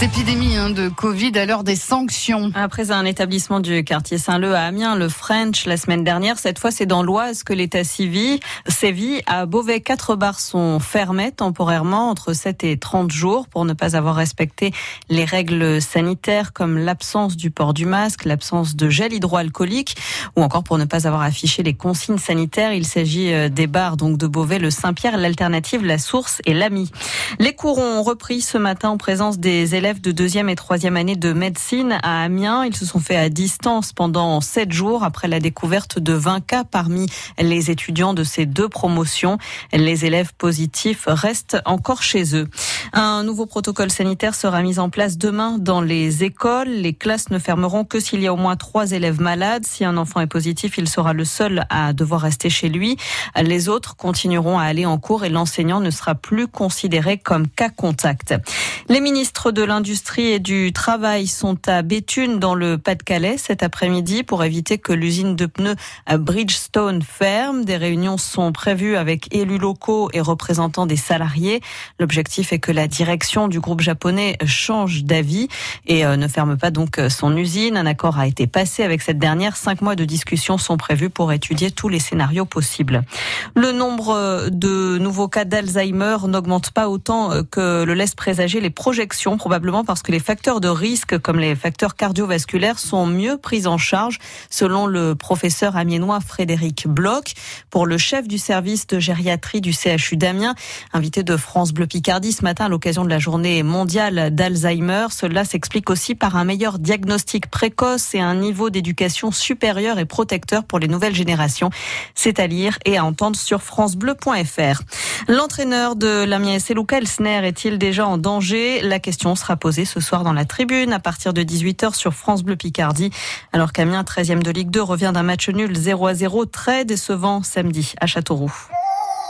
Cette épidémie hein, de Covid à l'heure des sanctions. Après un établissement du quartier Saint-Leu à Amiens, le French, la semaine dernière, cette fois c'est dans l'Oise que l'état civil sévit. À Beauvais, quatre bars sont fermés temporairement entre 7 et 30 jours pour ne pas avoir respecté les règles sanitaires comme l'absence du port du masque, l'absence de gel hydroalcoolique ou encore pour ne pas avoir affiché les consignes sanitaires. Il s'agit euh, des bars donc de Beauvais, le Saint-Pierre, l'Alternative, la Source et l'Ami. Les cours ont repris ce matin en présence des élèves de deuxième et troisième année de médecine à Amiens. Ils se sont fait à distance pendant sept jours après la découverte de 20 cas parmi les étudiants de ces deux promotions. Les élèves positifs restent encore chez eux. Un nouveau protocole sanitaire sera mis en place demain dans les écoles. Les classes ne fermeront que s'il y a au moins trois élèves malades. Si un enfant est positif, il sera le seul à devoir rester chez lui. Les autres continueront à aller en cours et l'enseignant ne sera plus considéré comme cas contact. Les ministres de l'Industrie et du Travail sont à Béthune dans le Pas-de-Calais cet après-midi pour éviter que l'usine de pneus Bridgestone ferme. Des réunions sont prévues avec élus locaux et représentants des salariés. L'objectif est que direction du groupe japonais change d'avis et euh, ne ferme pas donc euh, son usine. Un accord a été passé avec cette dernière. Cinq mois de discussion sont prévus pour étudier tous les scénarios possibles. Le nombre de nouveaux cas d'Alzheimer n'augmente pas autant que le laisse présager les projections, probablement parce que les facteurs de risque, comme les facteurs cardiovasculaires, sont mieux pris en charge, selon le professeur amiénois Frédéric Bloch. Pour le chef du service de gériatrie du CHU d'Amiens, invité de France Bleu Picardie ce matin l'occasion de la journée mondiale d'Alzheimer, cela s'explique aussi par un meilleur diagnostic précoce et un niveau d'éducation supérieur et protecteur pour les nouvelles générations. C'est à lire et à entendre sur francebleu.fr. L'entraîneur de l'Amiens SC, Luca Elsner, est-il déjà en danger? La question sera posée ce soir dans la tribune à partir de 18h sur France Bleu Picardie. Alors qu'Amiens, 13e de Ligue 2, revient d'un match nul 0 à 0 très décevant samedi à Châteauroux.